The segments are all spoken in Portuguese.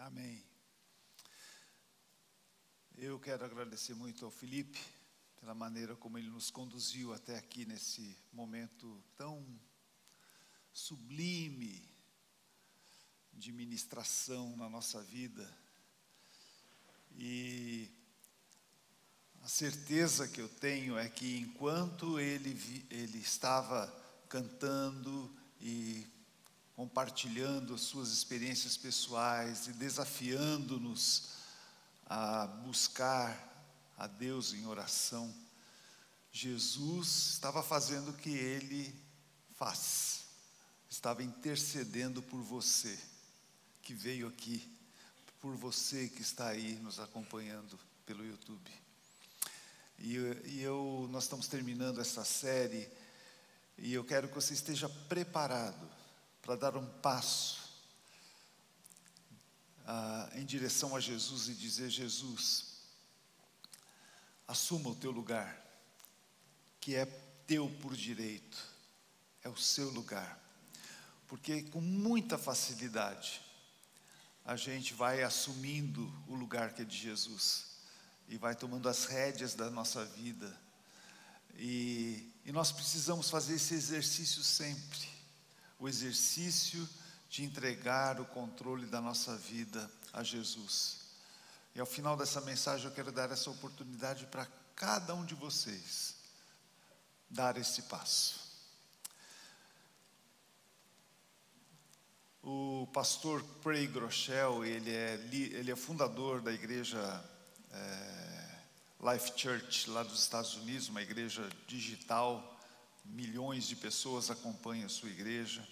Amém. Eu quero agradecer muito ao Felipe pela maneira como ele nos conduziu até aqui nesse momento tão sublime de ministração na nossa vida. E a certeza que eu tenho é que enquanto ele, ele estava cantando e compartilhando as suas experiências pessoais e desafiando-nos a buscar a Deus em oração, Jesus estava fazendo o que ele faz, estava intercedendo por você que veio aqui, por você que está aí nos acompanhando pelo YouTube. E, e eu, nós estamos terminando essa série e eu quero que você esteja preparado para dar um passo ah, em direção a Jesus e dizer: Jesus, assuma o teu lugar, que é teu por direito, é o seu lugar, porque com muita facilidade a gente vai assumindo o lugar que é de Jesus e vai tomando as rédeas da nossa vida, e, e nós precisamos fazer esse exercício sempre o exercício de entregar o controle da nossa vida a Jesus. E ao final dessa mensagem eu quero dar essa oportunidade para cada um de vocês dar esse passo. O pastor Craig Groeschel, ele é, ele é fundador da igreja é, Life Church lá dos Estados Unidos, uma igreja digital, milhões de pessoas acompanham a sua igreja.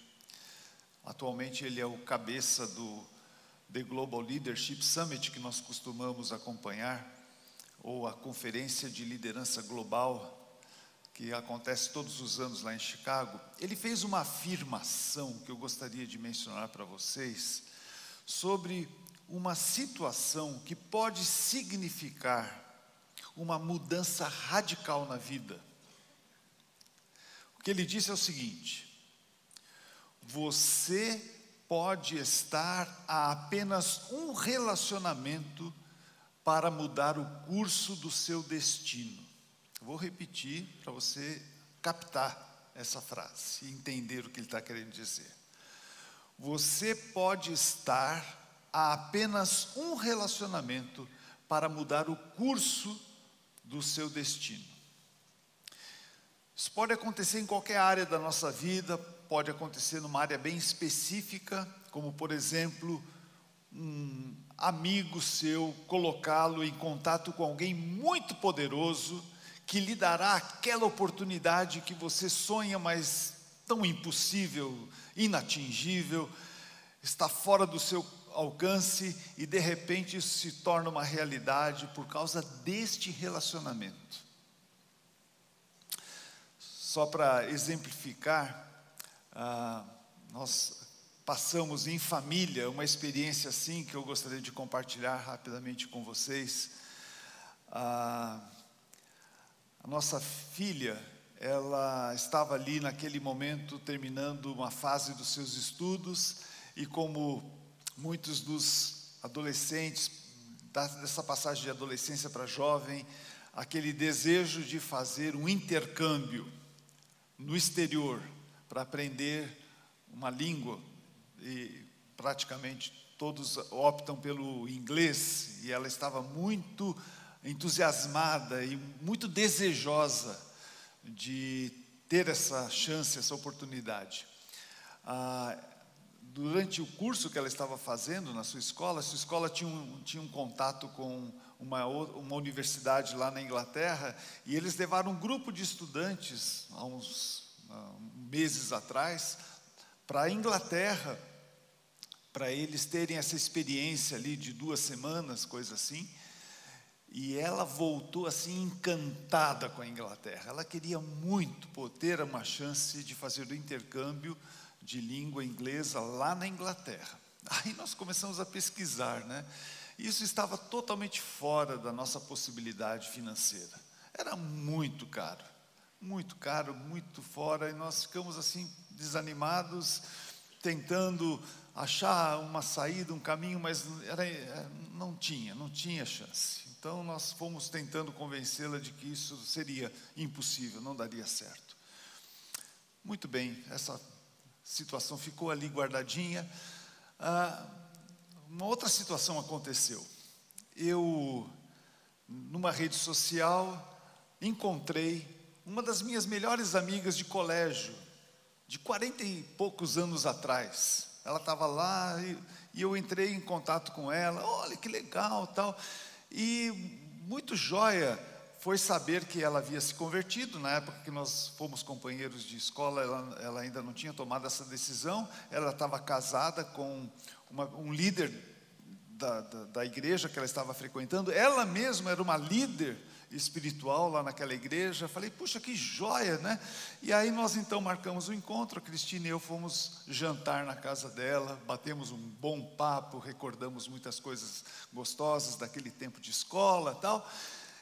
Atualmente ele é o cabeça do The Global Leadership Summit que nós costumamos acompanhar, ou a conferência de liderança global que acontece todos os anos lá em Chicago. Ele fez uma afirmação que eu gostaria de mencionar para vocês sobre uma situação que pode significar uma mudança radical na vida. O que ele disse é o seguinte: você pode estar a apenas um relacionamento para mudar o curso do seu destino. Vou repetir para você captar essa frase e entender o que ele está querendo dizer. Você pode estar a apenas um relacionamento para mudar o curso do seu destino. Pode acontecer em qualquer área da nossa vida, pode acontecer numa área bem específica, como por exemplo, um amigo seu colocá-lo em contato com alguém muito poderoso que lhe dará aquela oportunidade que você sonha, mas tão impossível, inatingível, está fora do seu alcance e de repente isso se torna uma realidade por causa deste relacionamento. Só para exemplificar, ah, nós passamos em família uma experiência assim que eu gostaria de compartilhar rapidamente com vocês. Ah, a nossa filha, ela estava ali naquele momento terminando uma fase dos seus estudos e como muitos dos adolescentes dessa passagem de adolescência para jovem, aquele desejo de fazer um intercâmbio no exterior para aprender uma língua e praticamente todos optam pelo inglês e ela estava muito entusiasmada e muito desejosa de ter essa chance, essa oportunidade. Ah, durante o curso que ela estava fazendo na sua escola, sua escola tinha um, tinha um contato com uma, uma universidade lá na Inglaterra e eles levaram um grupo de estudantes há uns meses atrás, para a Inglaterra, para eles terem essa experiência ali de duas semanas, coisa assim. E ela voltou assim encantada com a Inglaterra. Ela queria muito ter uma chance de fazer o intercâmbio de língua inglesa lá na Inglaterra. Aí nós começamos a pesquisar, né? Isso estava totalmente fora da nossa possibilidade financeira. Era muito caro muito caro, muito fora, e nós ficamos assim desanimados, tentando achar uma saída, um caminho, mas era, é, não tinha, não tinha chance. Então nós fomos tentando convencê-la de que isso seria impossível, não daria certo. Muito bem, essa situação ficou ali guardadinha. Ah, uma outra situação aconteceu. Eu, numa rede social, encontrei uma das minhas melhores amigas de colégio, de quarenta e poucos anos atrás. Ela estava lá e, e, eu entrei em contato com ela. Olha que legal, tal. E muito joia foi saber que ela havia se convertido. Na época que nós fomos companheiros de escola, ela, ela ainda não tinha tomado essa decisão. Ela estava casada com uma, um líder da, da, da igreja que ela estava frequentando. Ela mesma era uma líder espiritual lá naquela igreja. Falei, puxa, que joia, né? E aí nós então marcamos o um encontro. A Cristina e eu fomos jantar na casa dela, batemos um bom papo, recordamos muitas coisas gostosas daquele tempo de escola tal.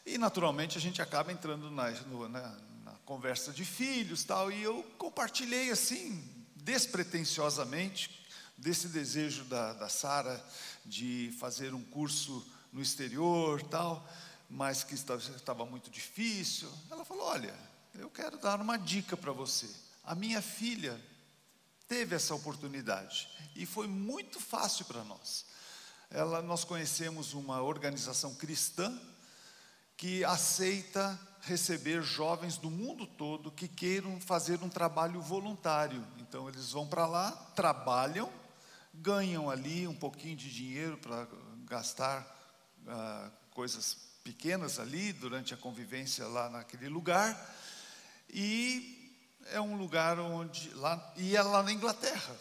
E naturalmente a gente acaba entrando na, no, na, na conversa de filhos tal. E eu compartilhei assim, despretensiosamente, desse desejo da, da Sara de fazer um curso no exterior tal mas que estava muito difícil. Ela falou: Olha, eu quero dar uma dica para você. A minha filha teve essa oportunidade e foi muito fácil para nós. Ela, nós conhecemos uma organização cristã que aceita receber jovens do mundo todo que queiram fazer um trabalho voluntário. Então eles vão para lá, trabalham, ganham ali um pouquinho de dinheiro para gastar uh, coisas pequenas ali, durante a convivência lá naquele lugar, e é um lugar onde, lá, e é lá na Inglaterra.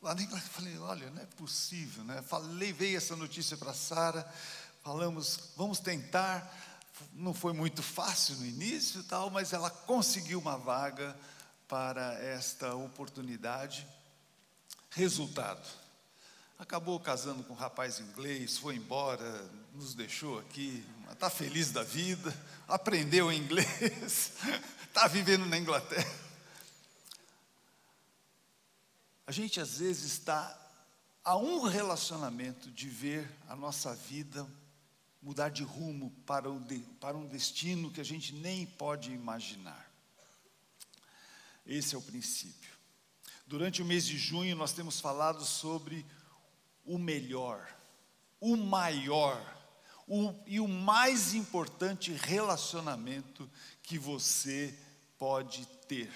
Lá na Inglaterra, falei, olha, não é possível, né? Falei, veio essa notícia para Sara, falamos, vamos tentar, não foi muito fácil no início tal, mas ela conseguiu uma vaga para esta oportunidade. Resultado, acabou casando com um rapaz inglês, foi embora, nos deixou aqui, está feliz da vida, aprendeu inglês, está vivendo na Inglaterra. A gente às vezes está a um relacionamento de ver a nossa vida mudar de rumo para, o de, para um destino que a gente nem pode imaginar. Esse é o princípio. Durante o mês de junho, nós temos falado sobre o melhor, o maior o, e o mais importante relacionamento que você pode ter.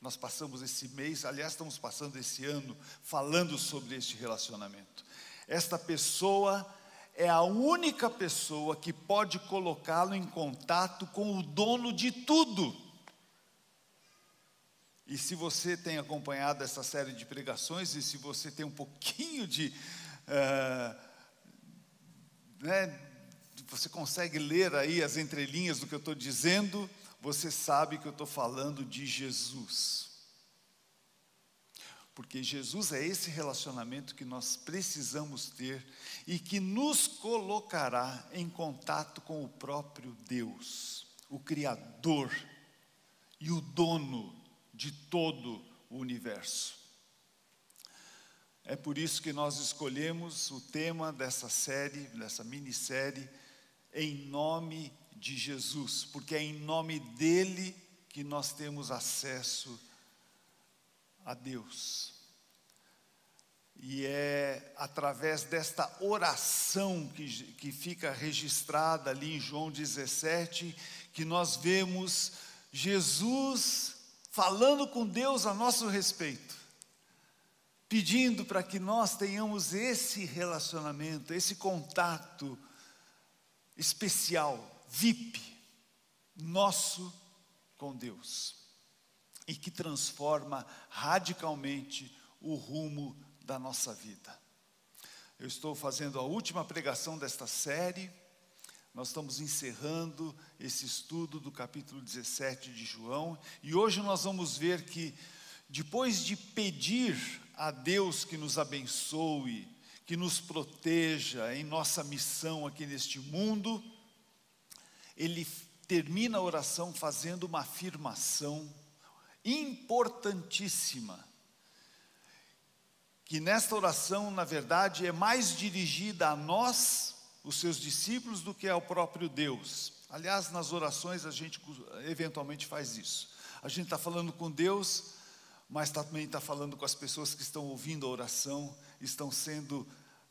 Nós passamos esse mês, aliás, estamos passando esse ano falando sobre este relacionamento. Esta pessoa é a única pessoa que pode colocá-lo em contato com o dono de tudo. E se você tem acompanhado essa série de pregações, e se você tem um pouquinho de. Uh, né, você consegue ler aí as entrelinhas do que eu estou dizendo, você sabe que eu estou falando de Jesus. Porque Jesus é esse relacionamento que nós precisamos ter e que nos colocará em contato com o próprio Deus, o Criador e o dono de todo o universo. É por isso que nós escolhemos o tema dessa série, dessa minissérie, em nome de Jesus, porque é em nome dele que nós temos acesso a Deus. E é através desta oração que, que fica registrada ali em João 17 que nós vemos Jesus falando com Deus a nosso respeito, pedindo para que nós tenhamos esse relacionamento, esse contato especial, VIP, nosso com Deus, e que transforma radicalmente o rumo da nossa vida. Eu estou fazendo a última pregação desta série. Nós estamos encerrando esse estudo do capítulo 17 de João, e hoje nós vamos ver que, depois de pedir a Deus que nos abençoe, que nos proteja em nossa missão aqui neste mundo, ele termina a oração fazendo uma afirmação importantíssima, que nesta oração, na verdade, é mais dirigida a nós, os seus discípulos, do que ao próprio Deus. Aliás, nas orações a gente eventualmente faz isso. A gente está falando com Deus, mas também está falando com as pessoas que estão ouvindo a oração, estão sendo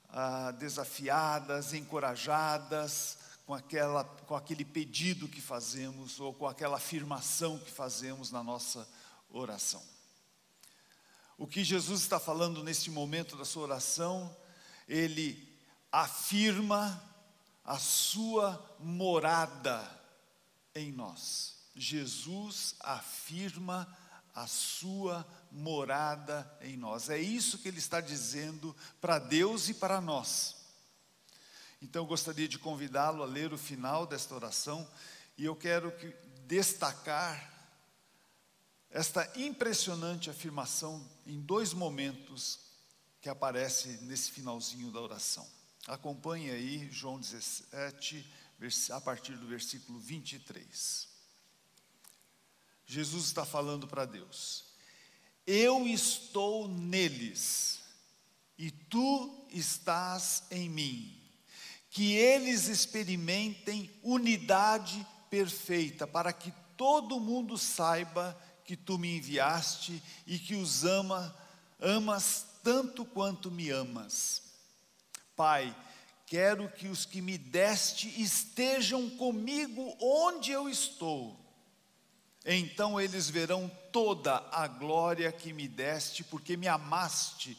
ah, desafiadas, encorajadas com, aquela, com aquele pedido que fazemos ou com aquela afirmação que fazemos na nossa oração. O que Jesus está falando neste momento da sua oração, ele afirma a sua morada em nós. Jesus afirma a sua morada em nós. É isso que ele está dizendo para Deus e para nós. Então eu gostaria de convidá-lo a ler o final desta oração e eu quero que, destacar esta impressionante afirmação em dois momentos que aparece nesse finalzinho da oração. Acompanhe aí João 17, a partir do versículo 23. Jesus está falando para Deus: Eu estou neles, e tu estás em mim. Que eles experimentem unidade perfeita, para que todo mundo saiba que tu me enviaste e que os ama, amas tanto quanto me amas. Pai, quero que os que me deste estejam comigo onde eu estou. Então eles verão toda a glória que me deste, porque me amaste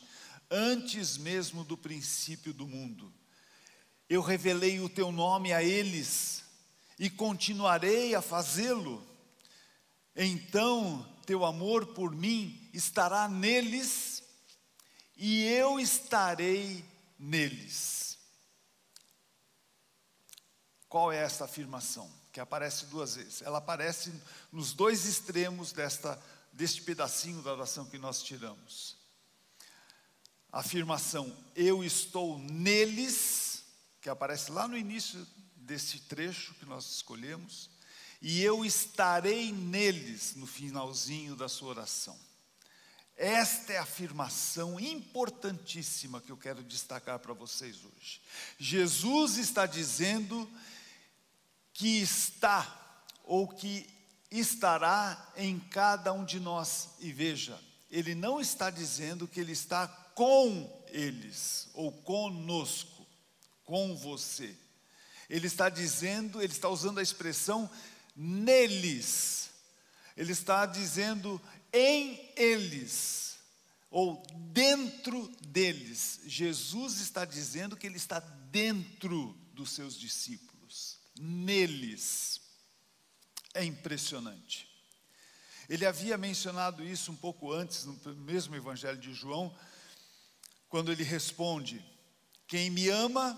antes mesmo do princípio do mundo. Eu revelei o teu nome a eles e continuarei a fazê-lo então teu amor por mim estará neles e eu estarei neles. Qual é essa afirmação? Que aparece duas vezes. Ela aparece nos dois extremos desta, deste pedacinho da oração que nós tiramos. A afirmação, eu estou neles, que aparece lá no início desse trecho que nós escolhemos e eu estarei neles no finalzinho da sua oração. Esta é a afirmação importantíssima que eu quero destacar para vocês hoje. Jesus está dizendo que está ou que estará em cada um de nós. E veja, ele não está dizendo que ele está com eles ou conosco, com você. Ele está dizendo, ele está usando a expressão neles. Ele está dizendo em eles, ou dentro deles. Jesus está dizendo que ele está dentro dos seus discípulos, neles. É impressionante. Ele havia mencionado isso um pouco antes, no mesmo Evangelho de João, quando ele responde: Quem me ama,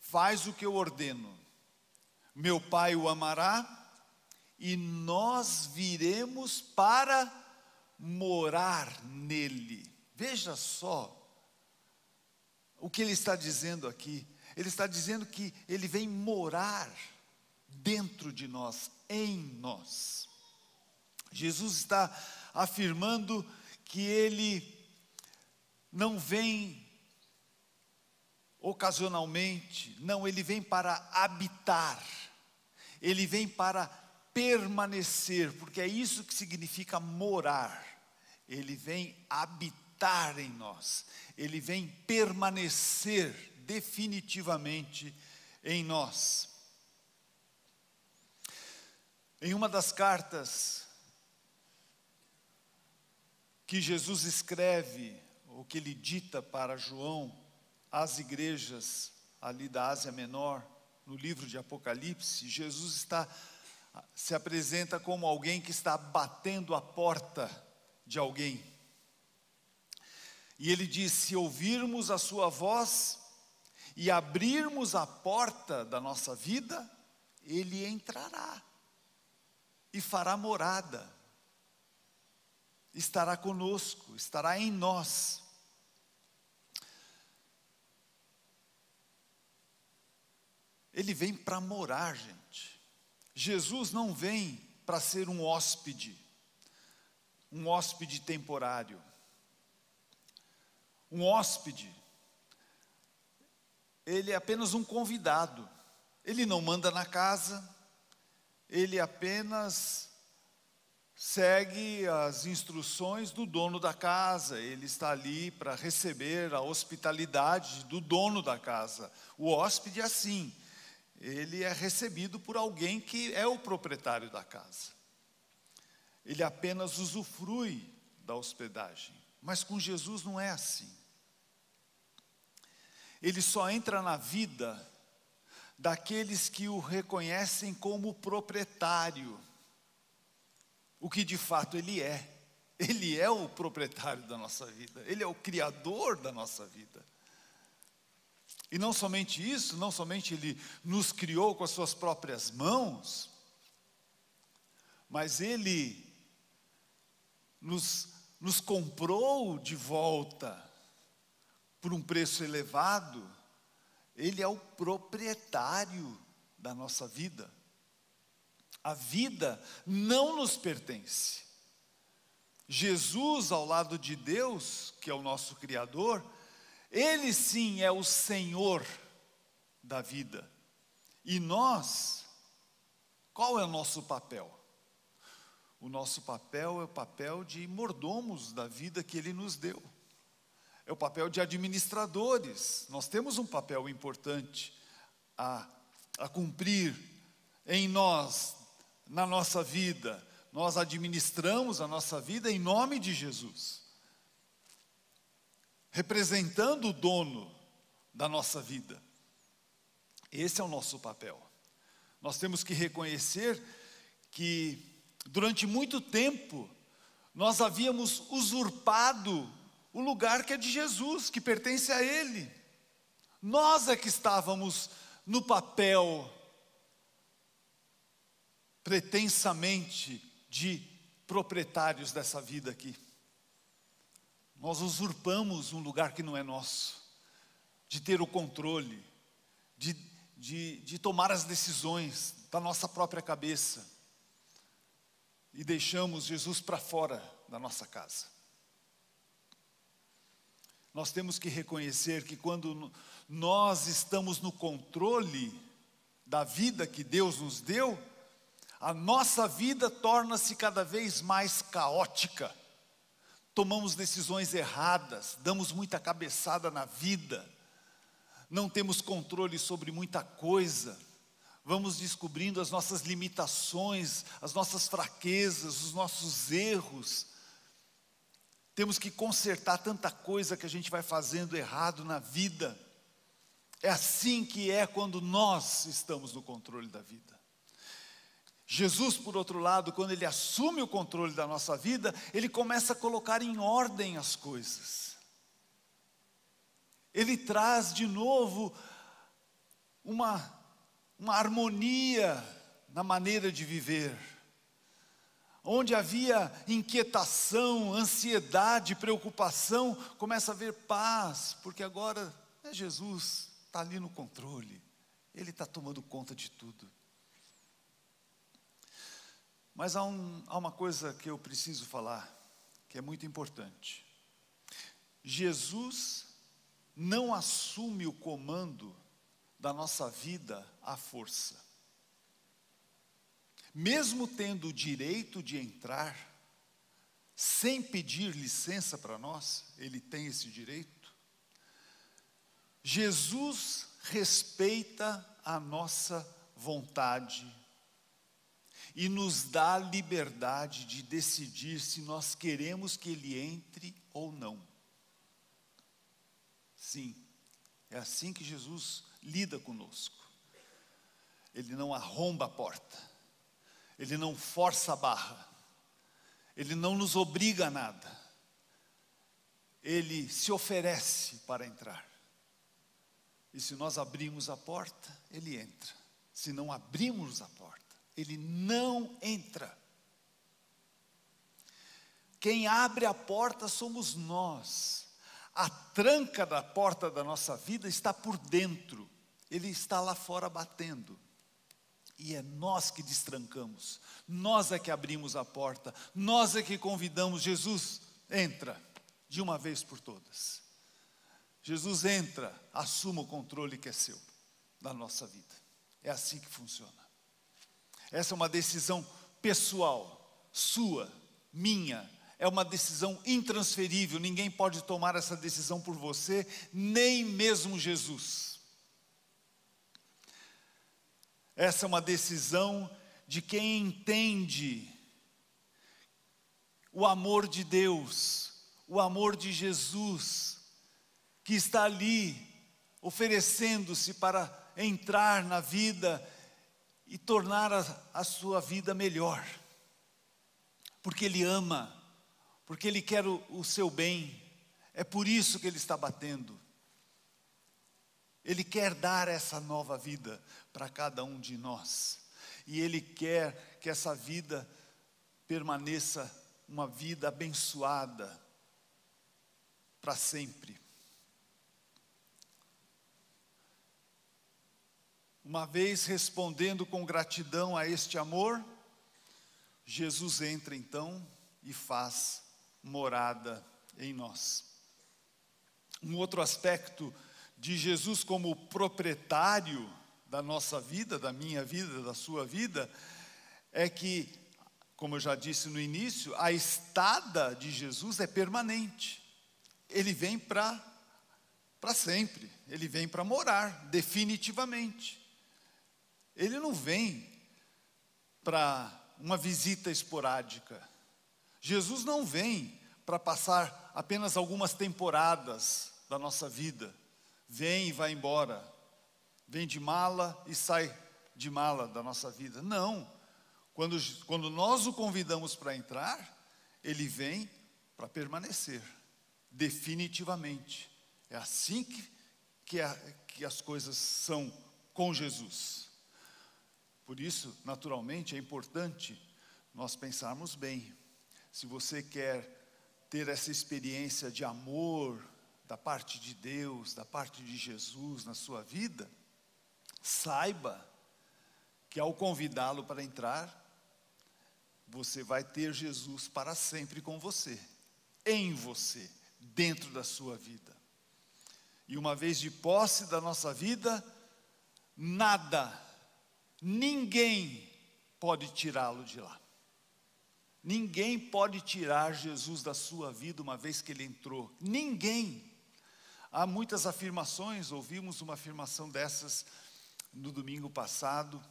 faz o que eu ordeno. Meu Pai o amará e nós viremos para morar nele. Veja só o que ele está dizendo aqui. Ele está dizendo que ele vem morar dentro de nós, em nós. Jesus está afirmando que ele não vem ocasionalmente, não, ele vem para habitar, ele vem para permanecer, porque é isso que significa morar. Ele vem habitar em nós, ele vem permanecer definitivamente em nós. Em uma das cartas que Jesus escreve, ou que ele dita para João, às igrejas ali da Ásia Menor, no livro de Apocalipse, Jesus está se apresenta como alguém que está batendo a porta de alguém. E ele diz: se ouvirmos a sua voz e abrirmos a porta da nossa vida, ele entrará e fará morada, estará conosco, estará em nós. Ele vem para morar, gente. Jesus não vem para ser um hóspede, um hóspede temporário. Um hóspede, ele é apenas um convidado, ele não manda na casa, ele apenas segue as instruções do dono da casa, ele está ali para receber a hospitalidade do dono da casa. O hóspede é assim, ele é recebido por alguém que é o proprietário da casa. Ele apenas usufrui da hospedagem. Mas com Jesus não é assim. Ele só entra na vida daqueles que o reconhecem como proprietário, o que de fato ele é. Ele é o proprietário da nossa vida, ele é o criador da nossa vida. E não somente isso, não somente ele nos criou com as suas próprias mãos, mas ele nos, nos comprou de volta por um preço elevado, Ele é o proprietário da nossa vida. A vida não nos pertence. Jesus, ao lado de Deus, que é o nosso Criador, Ele sim é o Senhor da vida. E nós, qual é o nosso papel? O nosso papel é o papel de mordomos da vida que Ele nos deu. É o papel de administradores. Nós temos um papel importante a, a cumprir em nós, na nossa vida. Nós administramos a nossa vida em nome de Jesus, representando o dono da nossa vida. Esse é o nosso papel. Nós temos que reconhecer que Durante muito tempo, nós havíamos usurpado o lugar que é de Jesus, que pertence a Ele. Nós é que estávamos no papel pretensamente de proprietários dessa vida aqui. Nós usurpamos um lugar que não é nosso, de ter o controle, de, de, de tomar as decisões da nossa própria cabeça e deixamos Jesus para fora da nossa casa. Nós temos que reconhecer que quando nós estamos no controle da vida que Deus nos deu, a nossa vida torna-se cada vez mais caótica. Tomamos decisões erradas, damos muita cabeçada na vida, não temos controle sobre muita coisa vamos descobrindo as nossas limitações, as nossas fraquezas, os nossos erros. Temos que consertar tanta coisa que a gente vai fazendo errado na vida. É assim que é quando nós estamos no controle da vida. Jesus, por outro lado, quando ele assume o controle da nossa vida, ele começa a colocar em ordem as coisas. Ele traz de novo uma uma harmonia na maneira de viver. Onde havia inquietação, ansiedade, preocupação, começa a haver paz, porque agora é Jesus, está ali no controle, Ele está tomando conta de tudo. Mas há, um, há uma coisa que eu preciso falar, que é muito importante. Jesus não assume o comando da nossa vida à força. Mesmo tendo o direito de entrar, sem pedir licença para nós, ele tem esse direito. Jesus respeita a nossa vontade e nos dá a liberdade de decidir se nós queremos que ele entre ou não. Sim, é assim que Jesus lida conosco. Ele não arromba a porta, ele não força a barra, ele não nos obriga a nada, ele se oferece para entrar. E se nós abrimos a porta, ele entra. Se não abrimos a porta, ele não entra. Quem abre a porta somos nós. A tranca da porta da nossa vida está por dentro ele está lá fora batendo. E é nós que destrancamos, nós é que abrimos a porta, nós é que convidamos Jesus, entra, de uma vez por todas. Jesus entra, assuma o controle que é seu da nossa vida. É assim que funciona. Essa é uma decisão pessoal, sua, minha. É uma decisão intransferível, ninguém pode tomar essa decisão por você, nem mesmo Jesus. Essa é uma decisão de quem entende o amor de Deus, o amor de Jesus, que está ali oferecendo-se para entrar na vida e tornar a, a sua vida melhor, porque Ele ama, porque Ele quer o, o seu bem, é por isso que Ele está batendo. Ele quer dar essa nova vida para cada um de nós, e Ele quer que essa vida permaneça uma vida abençoada para sempre. Uma vez respondendo com gratidão a este amor, Jesus entra então e faz morada em nós. Um outro aspecto de Jesus como proprietário da nossa vida, da minha vida, da sua vida, é que, como eu já disse no início, a estada de Jesus é permanente. Ele vem para para sempre, ele vem para morar definitivamente. Ele não vem para uma visita esporádica. Jesus não vem para passar apenas algumas temporadas da nossa vida. Vem e vai embora. Vem de mala e sai de mala da nossa vida. Não. Quando, quando nós o convidamos para entrar, ele vem para permanecer, definitivamente. É assim que, que, a, que as coisas são com Jesus. Por isso, naturalmente, é importante nós pensarmos bem. Se você quer ter essa experiência de amor da parte de Deus, da parte de Jesus na sua vida, saiba que ao convidá-lo para entrar, você vai ter Jesus para sempre com você, em você, dentro da sua vida. E uma vez de posse da nossa vida, nada Ninguém pode tirá-lo de lá. Ninguém pode tirar Jesus da sua vida uma vez que ele entrou. Ninguém. Há muitas afirmações, ouvimos uma afirmação dessas no domingo passado,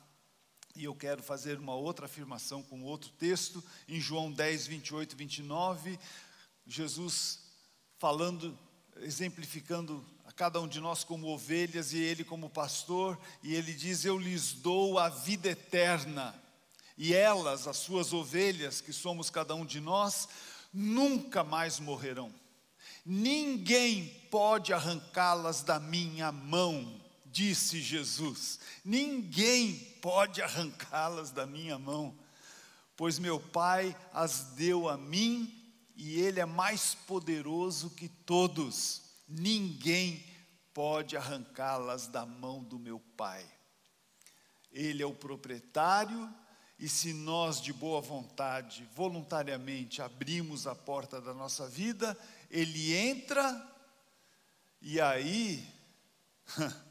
e eu quero fazer uma outra afirmação com outro texto, em João 10, 28 e 29, Jesus falando, exemplificando a cada um de nós como ovelhas e ele como pastor, e ele diz: Eu lhes dou a vida eterna, e elas, as suas ovelhas, que somos cada um de nós, nunca mais morrerão. Ninguém pode arrancá-las da minha mão, disse Jesus. Ninguém pode arrancá-las da minha mão, pois meu Pai as deu a mim e Ele é mais poderoso que todos ninguém pode arrancá-las da mão do meu Pai. Ele é o proprietário, e se nós de boa vontade, voluntariamente abrimos a porta da nossa vida, Ele entra, e aí,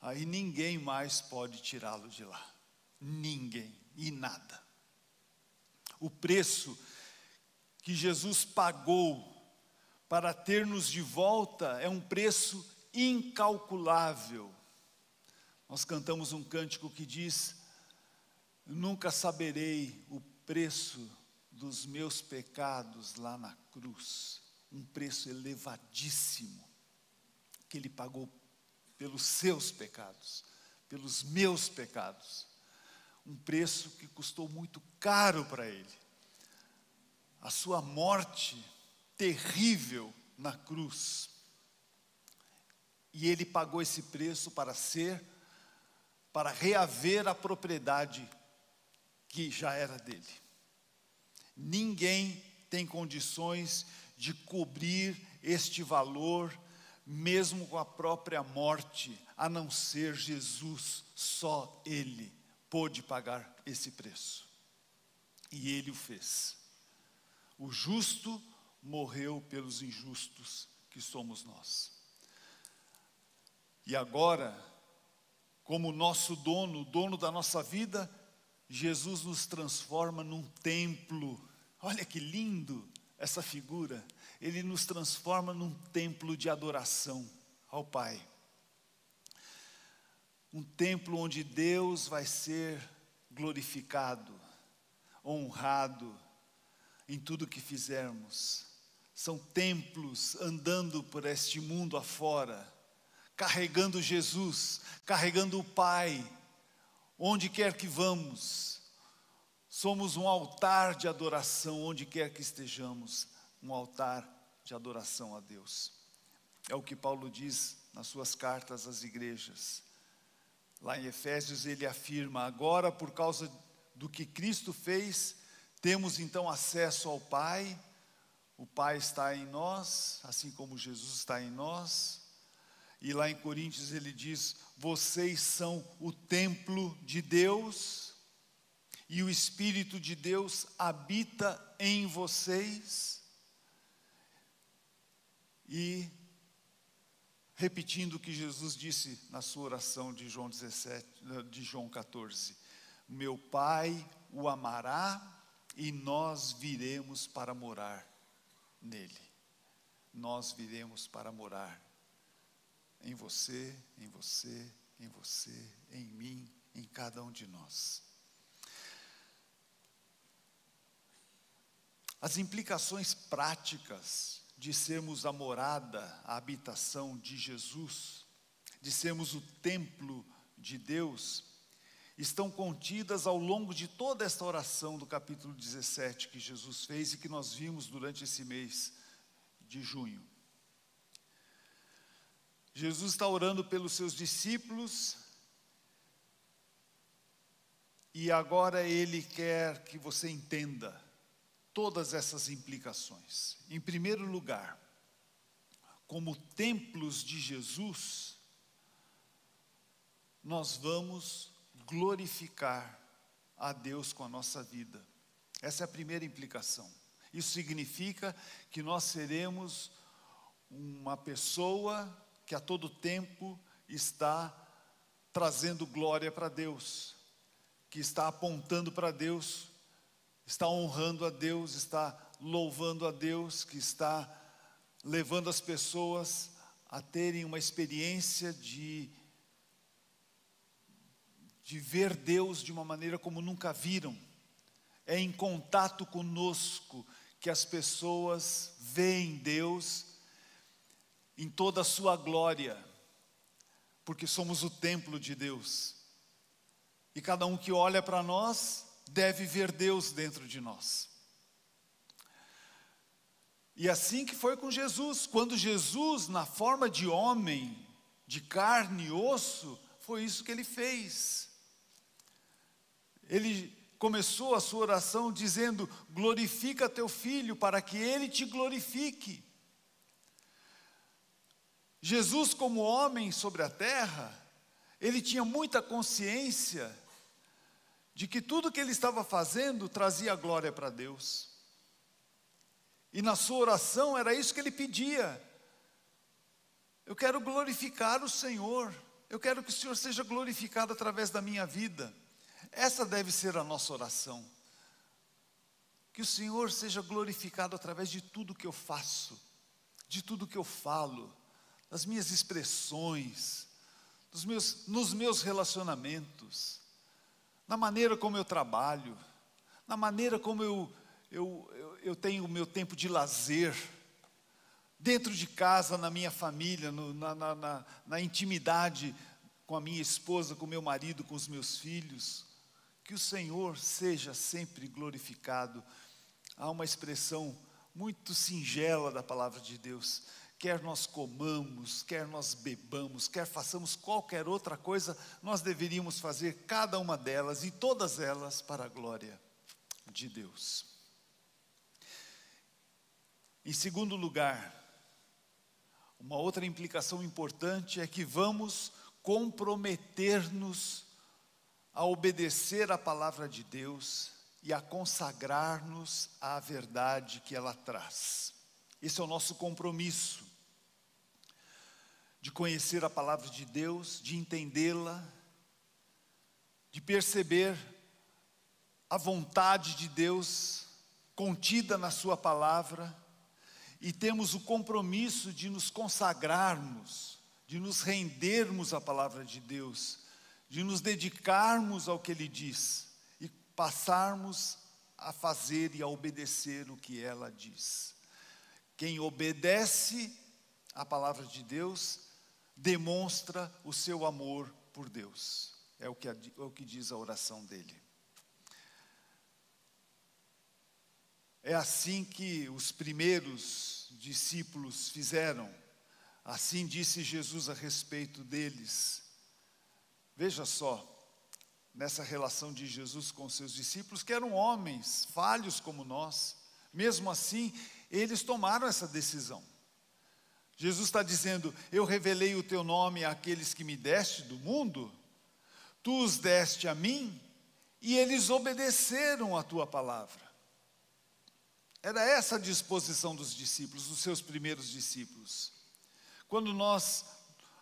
aí ninguém mais pode tirá-lo de lá. Ninguém e nada. O preço que Jesus pagou para ter-nos de volta é um preço incalculável. Nós cantamos um cântico que diz: Nunca saberei o preço dos meus pecados lá na cruz, um preço elevadíssimo que Ele pagou pelos seus pecados, pelos meus pecados, um preço que custou muito caro para Ele. A sua morte terrível na cruz. E ele pagou esse preço para ser, para reaver a propriedade que já era dele. Ninguém tem condições de cobrir este valor, mesmo com a própria morte, a não ser Jesus, só Ele pôde pagar esse preço. E Ele o fez. O justo morreu pelos injustos que somos nós. E agora, como nosso dono, dono da nossa vida, Jesus nos transforma num templo. Olha que lindo essa figura. Ele nos transforma num templo de adoração ao Pai. Um templo onde Deus vai ser glorificado, honrado em tudo que fizermos. São templos andando por este mundo afora, carregando Jesus, carregando o Pai, onde quer que vamos. Somos um altar de adoração, onde quer que estejamos, um altar de adoração a Deus. É o que Paulo diz nas suas cartas às igrejas. Lá em Efésios ele afirma: agora, por causa do que Cristo fez, temos então acesso ao Pai, o Pai está em nós, assim como Jesus está em nós. E lá em Coríntios ele diz: vocês são o templo de Deus, e o Espírito de Deus habita em vocês. E repetindo o que Jesus disse na sua oração de João 17, de João 14: Meu Pai o amará e nós viremos para morar nele. Nós viremos para morar em você, em você, em você, em mim, em cada um de nós. As implicações práticas de sermos a morada, a habitação de Jesus, de sermos o templo de Deus, estão contidas ao longo de toda esta oração do capítulo 17 que Jesus fez e que nós vimos durante esse mês de junho. Jesus está orando pelos seus discípulos e agora ele quer que você entenda todas essas implicações. Em primeiro lugar, como templos de Jesus, nós vamos glorificar a Deus com a nossa vida. Essa é a primeira implicação. Isso significa que nós seremos uma pessoa que a todo tempo está trazendo glória para Deus, que está apontando para Deus está honrando a Deus, está louvando a Deus, que está levando as pessoas a terem uma experiência de de ver Deus de uma maneira como nunca viram. É em contato conosco que as pessoas veem Deus em toda a sua glória, porque somos o templo de Deus. E cada um que olha para nós deve ver Deus dentro de nós. E assim que foi com Jesus, quando Jesus, na forma de homem, de carne e osso, foi isso que ele fez. Ele começou a sua oração dizendo: Glorifica teu filho, para que ele te glorifique. Jesus, como homem sobre a terra, ele tinha muita consciência de que tudo que ele estava fazendo trazia glória para Deus. E na sua oração era isso que ele pedia. Eu quero glorificar o Senhor. Eu quero que o Senhor seja glorificado através da minha vida. Essa deve ser a nossa oração. Que o Senhor seja glorificado através de tudo que eu faço, de tudo que eu falo, das minhas expressões, dos meus, nos meus relacionamentos na maneira como eu trabalho, na maneira como eu, eu, eu, eu tenho o meu tempo de lazer, dentro de casa, na minha família, no, na, na, na, na intimidade com a minha esposa, com o meu marido, com os meus filhos. Que o Senhor seja sempre glorificado. Há uma expressão muito singela da palavra de Deus quer nós comamos, quer nós bebamos, quer façamos qualquer outra coisa, nós deveríamos fazer cada uma delas e todas elas para a glória de Deus. Em segundo lugar, uma outra implicação importante é que vamos comprometer-nos a obedecer a palavra de Deus e a consagrar-nos à verdade que ela traz. Esse é o nosso compromisso. De conhecer a palavra de Deus, de entendê-la, de perceber a vontade de Deus contida na Sua palavra, e temos o compromisso de nos consagrarmos, de nos rendermos à palavra de Deus, de nos dedicarmos ao que Ele diz e passarmos a fazer e a obedecer o que ela diz. Quem obedece à palavra de Deus demonstra o seu amor por Deus. É o que, é o que diz a oração dele. É assim que os primeiros discípulos fizeram. Assim disse Jesus a respeito deles. Veja só, nessa relação de Jesus com seus discípulos, que eram homens falhos como nós, mesmo assim, eles tomaram essa decisão. Jesus está dizendo: Eu revelei o teu nome àqueles que me deste do mundo, tu os deste a mim, e eles obedeceram a tua palavra. Era essa a disposição dos discípulos, dos seus primeiros discípulos. Quando nós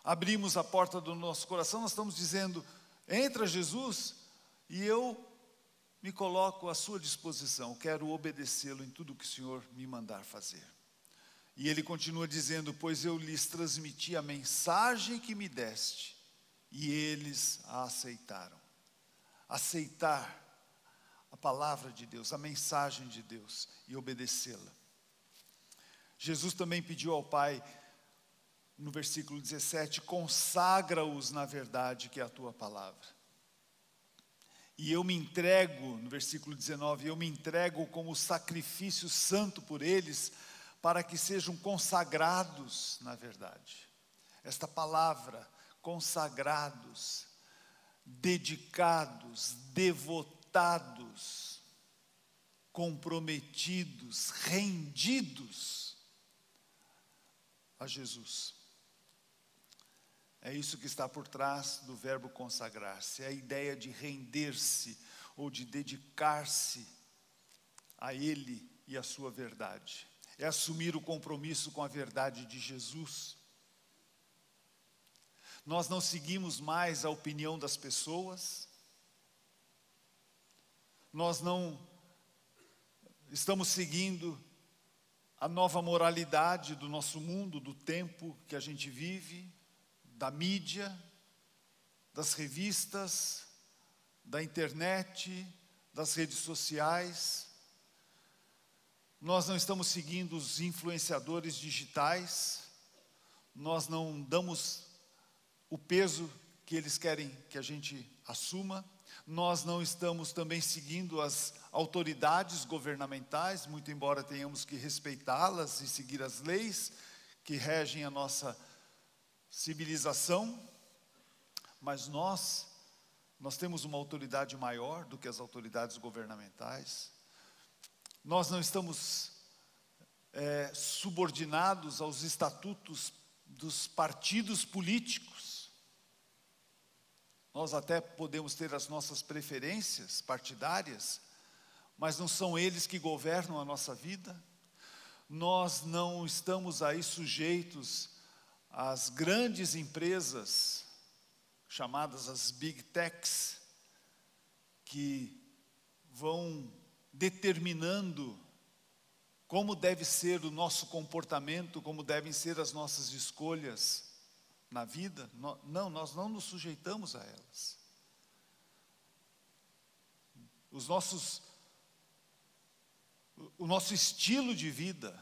abrimos a porta do nosso coração, nós estamos dizendo: entra Jesus e eu me coloco à sua disposição, quero obedecê-lo em tudo que o Senhor me mandar fazer. E ele continua dizendo: Pois eu lhes transmiti a mensagem que me deste, e eles a aceitaram. Aceitar a palavra de Deus, a mensagem de Deus e obedecê-la. Jesus também pediu ao Pai, no versículo 17: consagra-os na verdade que é a tua palavra. E eu me entrego, no versículo 19, eu me entrego como sacrifício santo por eles, para que sejam consagrados na verdade. Esta palavra, consagrados, dedicados, devotados, comprometidos, rendidos a Jesus. É isso que está por trás do verbo consagrar-se, é a ideia de render-se ou de dedicar-se a Ele e a Sua verdade é assumir o compromisso com a verdade de Jesus. Nós não seguimos mais a opinião das pessoas, nós não estamos seguindo a nova moralidade do nosso mundo, do tempo que a gente vive, da mídia, das revistas, da internet, das redes sociais. Nós não estamos seguindo os influenciadores digitais, nós não damos o peso que eles querem que a gente assuma, nós não estamos também seguindo as autoridades governamentais, muito embora tenhamos que respeitá-las e seguir as leis que regem a nossa civilização, mas nós, nós temos uma autoridade maior do que as autoridades governamentais. Nós não estamos é, subordinados aos estatutos dos partidos políticos. Nós até podemos ter as nossas preferências partidárias, mas não são eles que governam a nossa vida. Nós não estamos aí sujeitos às grandes empresas, chamadas as big techs, que vão determinando como deve ser o nosso comportamento, como devem ser as nossas escolhas na vida. Não, nós não nos sujeitamos a elas. Os nossos, o nosso estilo de vida,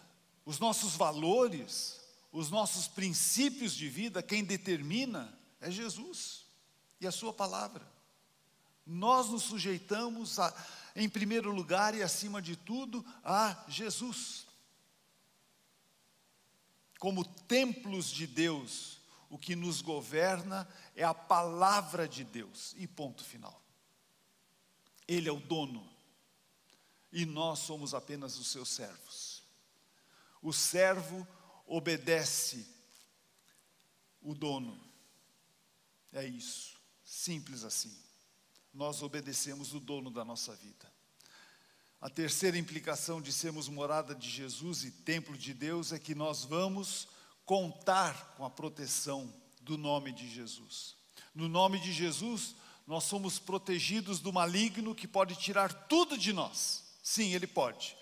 os nossos valores, os nossos princípios de vida, quem determina é Jesus e a Sua palavra. Nós nos sujeitamos a em primeiro lugar e acima de tudo a Jesus. Como templos de Deus, o que nos governa é a palavra de Deus, e ponto final. Ele é o dono, e nós somos apenas os seus servos. O servo obedece o dono, é isso, simples assim nós obedecemos o dono da nossa vida. A terceira implicação de sermos morada de Jesus e templo de Deus é que nós vamos contar com a proteção do nome de Jesus. No nome de Jesus, nós somos protegidos do maligno que pode tirar tudo de nós. Sim, ele pode,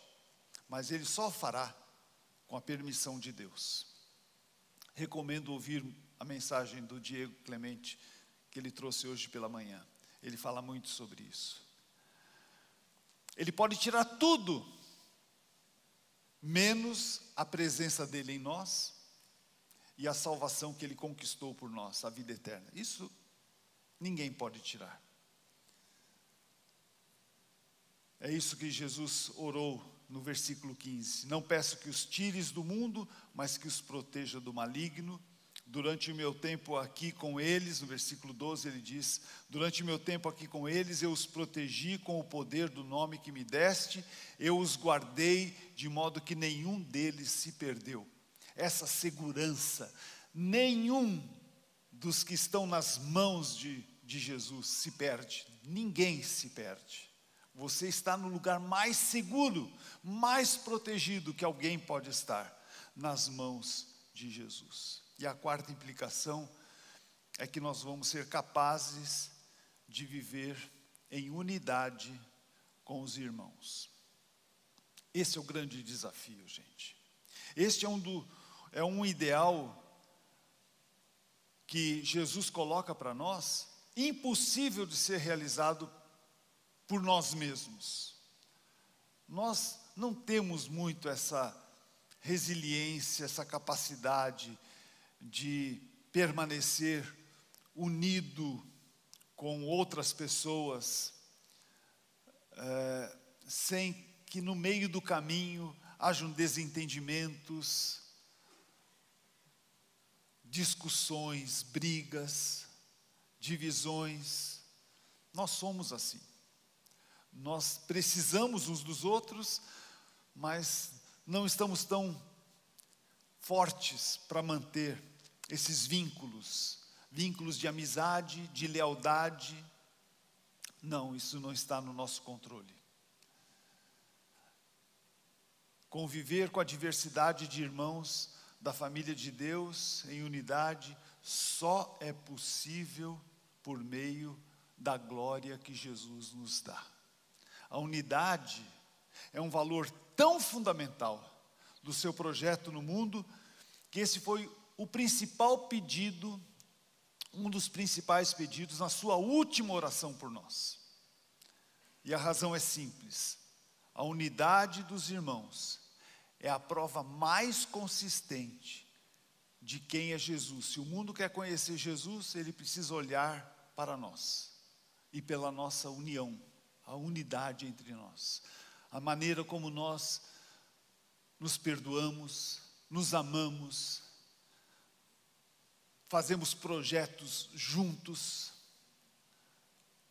mas ele só fará com a permissão de Deus. Recomendo ouvir a mensagem do Diego Clemente que ele trouxe hoje pela manhã. Ele fala muito sobre isso. Ele pode tirar tudo, menos a presença dele em nós e a salvação que ele conquistou por nós, a vida eterna. Isso ninguém pode tirar. É isso que Jesus orou no versículo 15: Não peço que os tires do mundo, mas que os proteja do maligno. Durante o meu tempo aqui com eles, no versículo 12 ele diz: Durante o meu tempo aqui com eles, eu os protegi com o poder do nome que me deste, eu os guardei de modo que nenhum deles se perdeu. Essa segurança, nenhum dos que estão nas mãos de, de Jesus se perde, ninguém se perde. Você está no lugar mais seguro, mais protegido que alguém pode estar, nas mãos de Jesus. E a quarta implicação é que nós vamos ser capazes de viver em unidade com os irmãos. Esse é o grande desafio, gente. Este é um, do, é um ideal que Jesus coloca para nós, impossível de ser realizado por nós mesmos. Nós não temos muito essa resiliência, essa capacidade de permanecer unido com outras pessoas, é, sem que no meio do caminho hajam desentendimentos, discussões, brigas, divisões. Nós somos assim. Nós precisamos uns dos outros, mas não estamos tão fortes para manter esses vínculos, vínculos de amizade, de lealdade. Não, isso não está no nosso controle. Conviver com a diversidade de irmãos da família de Deus em unidade só é possível por meio da glória que Jesus nos dá. A unidade é um valor tão fundamental do seu projeto no mundo que esse foi o principal pedido, um dos principais pedidos na sua última oração por nós. E a razão é simples: a unidade dos irmãos é a prova mais consistente de quem é Jesus. Se o mundo quer conhecer Jesus, ele precisa olhar para nós e pela nossa união, a unidade entre nós, a maneira como nós nos perdoamos, nos amamos, fazemos projetos juntos,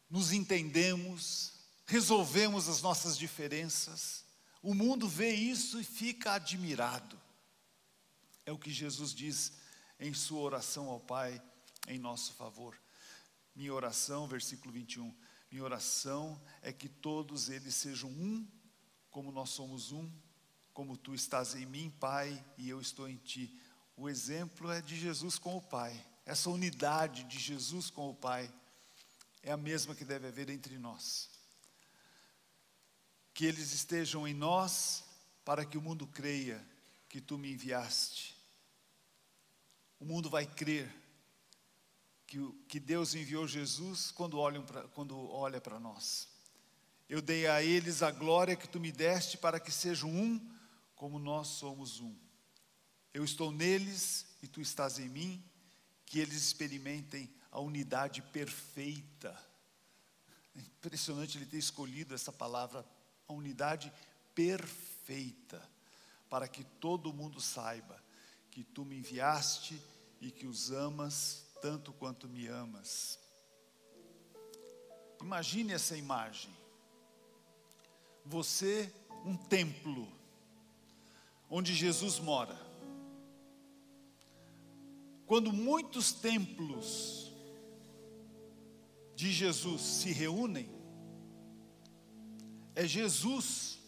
nos entendemos, resolvemos as nossas diferenças. O mundo vê isso e fica admirado. É o que Jesus diz em sua oração ao Pai em nosso favor. Minha oração, versículo 21. Minha oração é que todos eles sejam um, como nós somos um, como tu estás em mim, Pai, e eu estou em ti o exemplo é de Jesus com o Pai. Essa unidade de Jesus com o Pai é a mesma que deve haver entre nós. Que eles estejam em nós para que o mundo creia que tu me enviaste. O mundo vai crer que, que Deus enviou Jesus quando, quando olha para nós. Eu dei a eles a glória que tu me deste para que sejam um como nós somos um. Eu estou neles e tu estás em mim, que eles experimentem a unidade perfeita. É impressionante ele ter escolhido essa palavra, a unidade perfeita, para que todo mundo saiba que tu me enviaste e que os amas tanto quanto me amas. Imagine essa imagem. Você, um templo, onde Jesus mora quando muitos templos de Jesus se reúnem, é Jesus.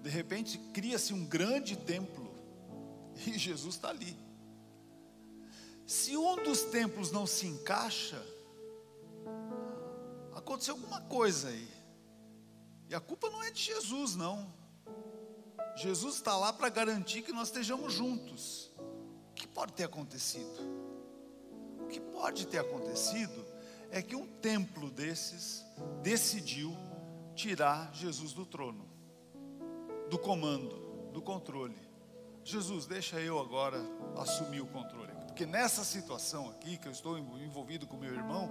De repente cria-se um grande templo E Jesus está ali. Se um dos templos não se encaixa, aconteceu alguma coisa aí. E a culpa não é de Jesus, não. Jesus está lá para garantir que nós estejamos juntos. Pode ter acontecido? O que pode ter acontecido é que um templo desses decidiu tirar Jesus do trono, do comando, do controle. Jesus, deixa eu agora assumir o controle. Porque nessa situação aqui, que eu estou envolvido com meu irmão,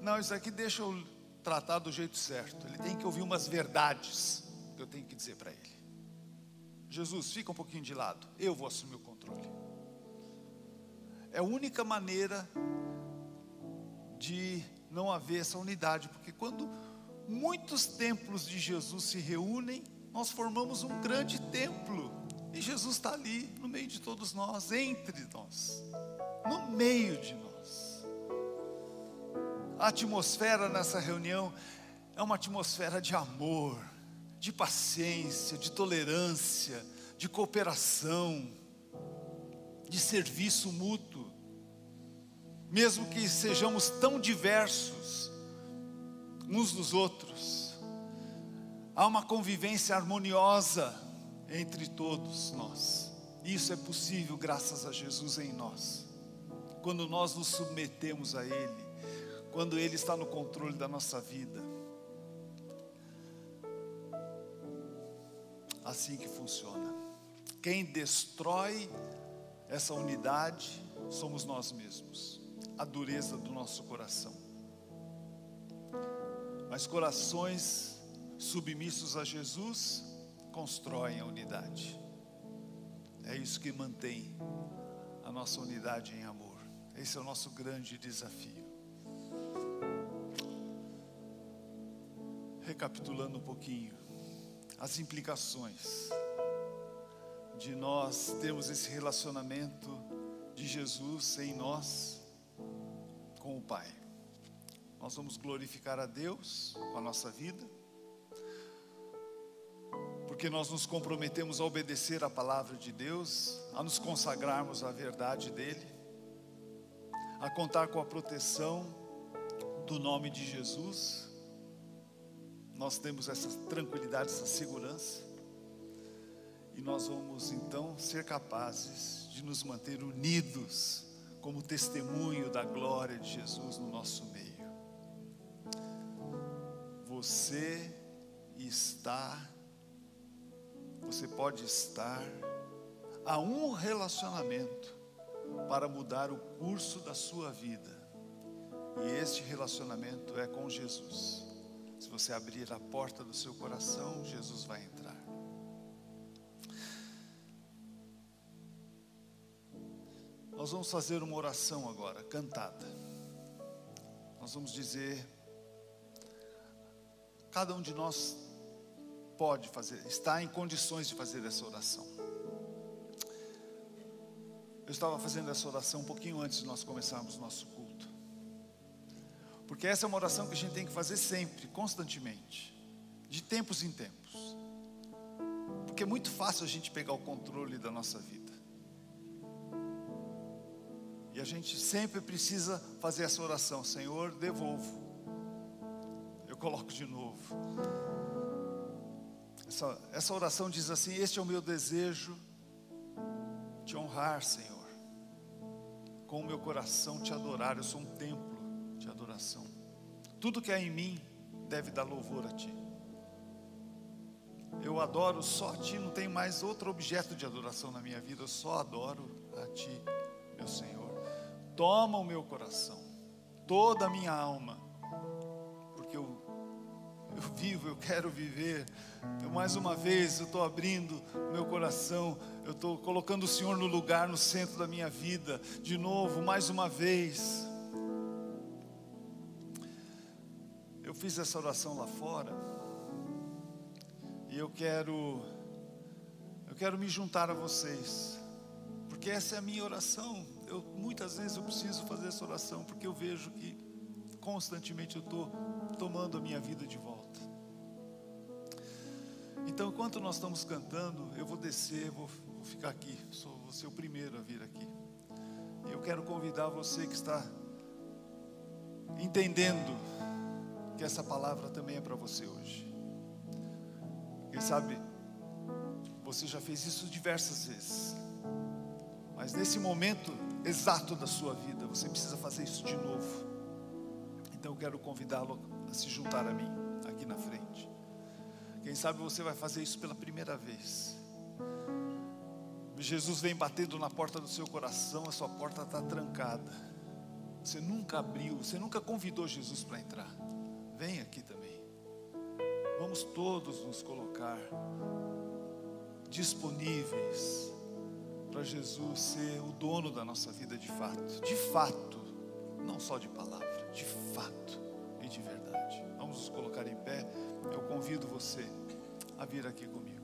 não, isso aqui deixa eu tratar do jeito certo. Ele tem que ouvir umas verdades que eu tenho que dizer para ele. Jesus, fica um pouquinho de lado, eu vou assumir o controle. É a única maneira de não haver essa unidade, porque quando muitos templos de Jesus se reúnem, nós formamos um grande templo, e Jesus está ali, no meio de todos nós, entre nós, no meio de nós. A atmosfera nessa reunião é uma atmosfera de amor, de paciência, de tolerância, de cooperação, de serviço mútuo. Mesmo que sejamos tão diversos uns dos outros, há uma convivência harmoniosa entre todos nós. Isso é possível graças a Jesus em nós. Quando nós nos submetemos a Ele, quando Ele está no controle da nossa vida. Assim que funciona. Quem destrói essa unidade somos nós mesmos, a dureza do nosso coração. Mas corações submissos a Jesus constroem a unidade. É isso que mantém a nossa unidade em amor. Esse é o nosso grande desafio. Recapitulando um pouquinho, as implicações de nós termos esse relacionamento de Jesus em nós com o Pai. Nós vamos glorificar a Deus com a nossa vida, porque nós nos comprometemos a obedecer a palavra de Deus, a nos consagrarmos à verdade dEle, a contar com a proteção do nome de Jesus. Nós temos essa tranquilidade, essa segurança. E nós vamos então ser capazes de nos manter unidos como testemunho da glória de Jesus no nosso meio. Você está, você pode estar a um relacionamento para mudar o curso da sua vida. E este relacionamento é com Jesus. Se você abrir a porta do seu coração, Jesus vai entrar. Nós vamos fazer uma oração agora, cantada. Nós vamos dizer, cada um de nós pode fazer, está em condições de fazer essa oração. Eu estava fazendo essa oração um pouquinho antes de nós começarmos o nosso culto. Porque essa é uma oração que a gente tem que fazer sempre, constantemente, de tempos em tempos. Porque é muito fácil a gente pegar o controle da nossa vida. E a gente sempre precisa fazer essa oração: Senhor, devolvo. Eu coloco de novo. Essa, essa oração diz assim: Este é o meu desejo, te honrar, Senhor, com o meu coração te adorar. Eu sou um templo de adoração. Tudo que há em mim deve dar louvor a Ti. Eu adoro só a Ti, não tem mais outro objeto de adoração na minha vida, eu só adoro a Ti, meu Senhor toma o meu coração, toda a minha alma, porque eu, eu vivo, eu quero viver. Então, mais uma vez, eu estou abrindo meu coração, eu estou colocando o Senhor no lugar, no centro da minha vida, de novo, mais uma vez. Eu fiz essa oração lá fora, e eu quero, eu quero me juntar a vocês, porque essa é a minha oração eu, muitas vezes eu preciso fazer essa oração, porque eu vejo que constantemente eu estou tomando a minha vida de volta. Então, enquanto nós estamos cantando, eu vou descer, vou, vou ficar aqui, sou, vou ser o primeiro a vir aqui. E eu quero convidar você que está entendendo que essa palavra também é para você hoje. Quem sabe você já fez isso diversas vezes, mas nesse momento exato da sua vida, você precisa fazer isso de novo. Então eu quero convidá-lo a se juntar a mim aqui na frente. Quem sabe você vai fazer isso pela primeira vez. Jesus vem batendo na porta do seu coração, a sua porta está trancada. Você nunca abriu, você nunca convidou Jesus para entrar. Vem aqui também. Vamos todos nos colocar disponíveis para Jesus ser o dono da nossa vida de fato. De fato, não só de palavra, de fato e de verdade. Vamos nos colocar em pé. Eu convido você a vir aqui comigo.